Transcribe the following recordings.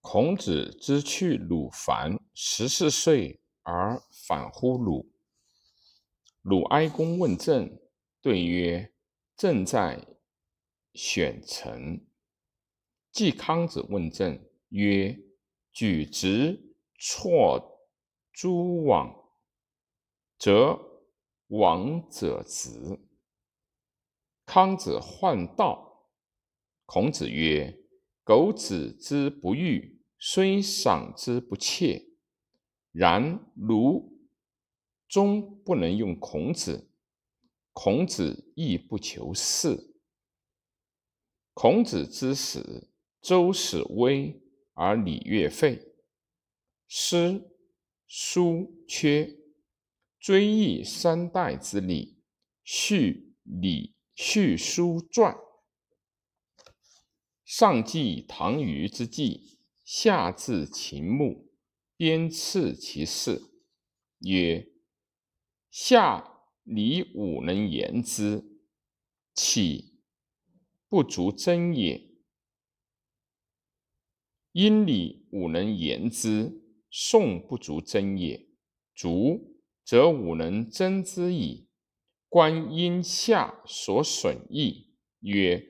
孔子之去鲁凡十四岁而返乎鲁。鲁哀公问政，对曰：“政在选臣。”季康子问政，曰：“举直错诸枉，则枉者直。”康子患道，孔子曰。苟子之不欲，虽赏之不切。然鲁终不能用孔子，孔子亦不求是。孔子之死，周始威而礼乐废，诗书缺，追忆三代之礼，续礼续书传。上记唐虞之际，下至秦穆，鞭笞其事，曰：“下礼吾能言之，岂不足争也？殷礼吾能言之，宋不足争也。足则吾能争之矣。观殷夏所损益，曰。”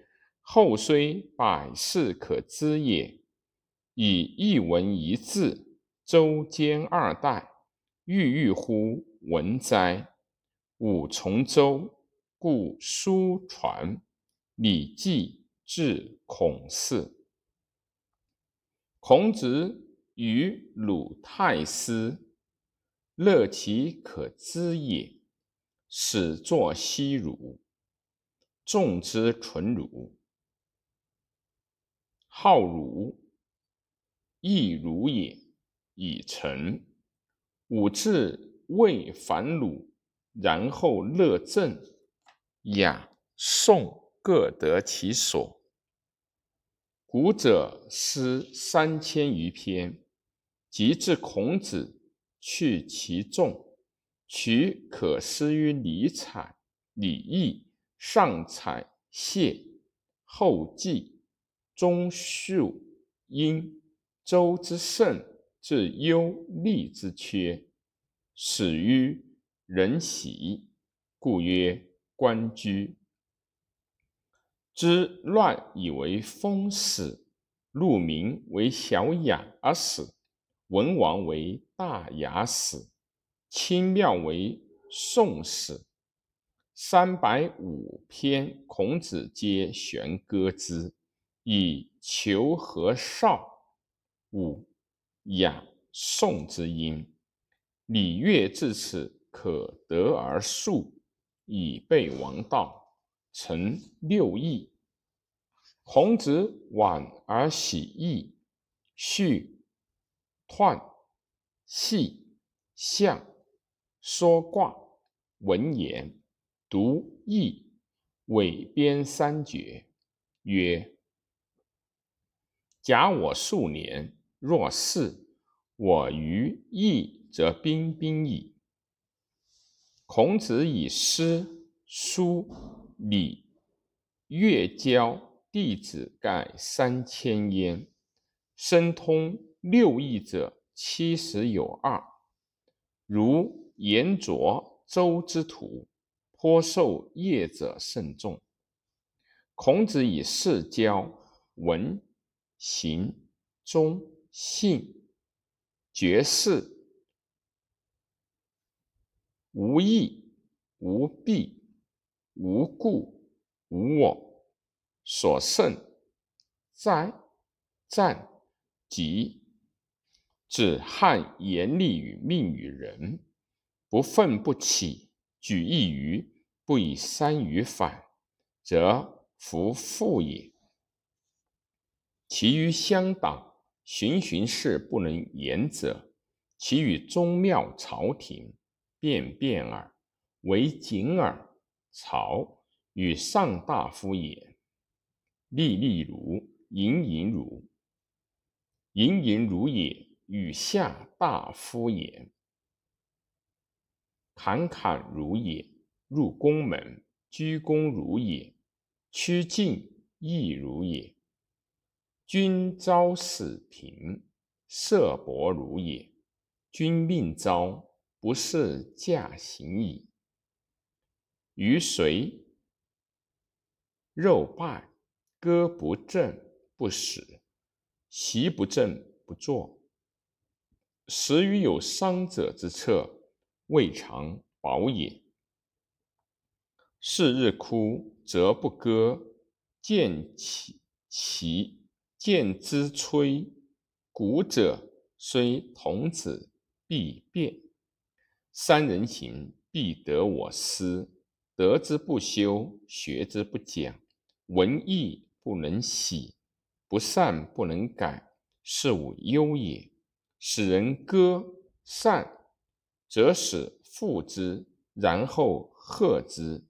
后虽百世可知也，以一文一字，周兼二代，郁郁乎文哉！吾从周，故书传《礼记》至孔氏。孔子与鲁太师，乐其可知也，始作西儒，众之纯儒。好儒，亦儒也，以成。吾自魏反鲁，然后乐正、雅、颂各得其所。古者诗三千余篇，及至孔子，去其众，取可思于礼采、礼义、上采谢、后记。中秀殷周之盛，至忧利之缺，始于人喜，故曰官居。之乱以为封始，禄民为小雅而始，文王为大雅始，清庙为宋死。三百五篇，孔子皆弦歌之。以求和少武雅颂之音，礼乐至此可得而速，以备王道，成六艺。孔子晚而喜义，序彖系象说卦文言读易伪编三绝，曰。假我数年，若是我于义，则彬彬矣。孔子以诗、书、礼、乐教弟子盖三千焉，深通六艺者七十有二。如颜卓、周之徒，颇受业者甚众。孔子以世教文。行忠信绝世无义无弊无故无我所胜哉战疾指汉严厉与命与人不愤不起举一隅不以三隅反则弗复也。其余乡党，循循事不能言者，其与宗庙朝廷，便便耳，为谨耳。朝与上大夫也，立立如，盈盈如，盈盈如也，与下大夫也，侃侃如也，入宫门，居躬如也，趋近亦如也。君朝使贫，色薄如也。君命朝，不是驾行矣。于随肉败，歌不正不始，席不正不坐。时于有伤者之侧，未尝保也。是日哭则不歌，见其其见之摧鼓者，虽童子必变。三人行，必得我师。得之不修，学之不讲，文艺不能喜，不善不能改，是吾忧也。使人歌善，则使复之，然后贺之，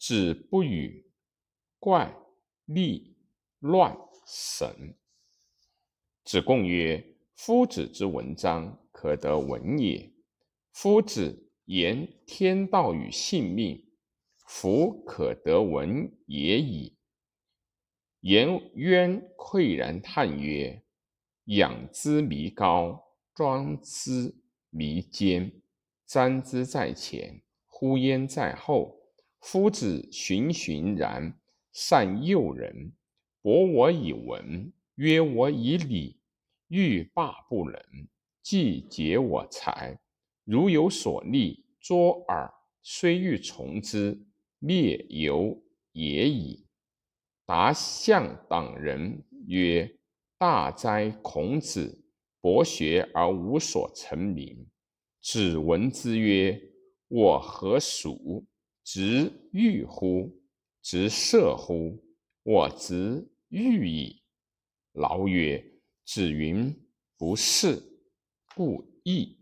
子不语，怪力乱神。子贡曰：“夫子之文章，可得闻也。夫子言天道与性命。”夫可得闻也已。颜渊喟然叹曰：“仰之弥高，庄之弥坚。瞻之在前，呼焉在后。夫子循循然，善诱人，博我以文，约我以礼，欲罢不能，既竭我才。如有所立，卓尔，虽欲从之。”灭犹也已。达向党人曰：“大哉孔子，博学而无所成名。”子闻之曰：“我何属？直欲乎？直射乎？我直欲以。”劳曰：“子云不是，故意。”